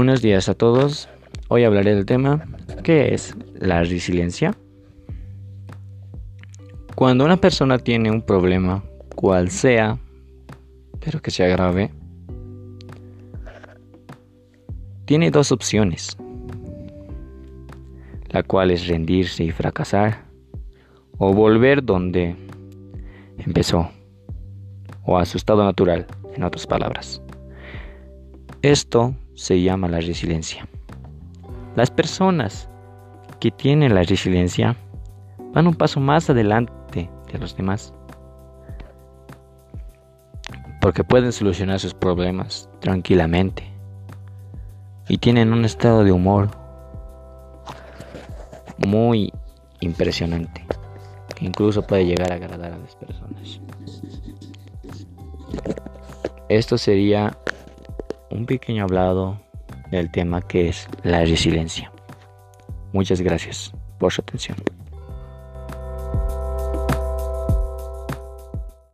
Buenos días a todos. Hoy hablaré del tema ¿qué es la resiliencia? Cuando una persona tiene un problema, cual sea, pero que sea grave, tiene dos opciones, la cual es rendirse y fracasar, o volver donde empezó, o a su estado natural, en otras palabras. Esto se llama la resiliencia. Las personas que tienen la resiliencia van un paso más adelante de los demás. Porque pueden solucionar sus problemas tranquilamente. Y tienen un estado de humor muy impresionante. Que incluso puede llegar a agradar a las personas. Esto sería un pequeño hablado del tema que es la resiliencia. Muchas gracias por su atención.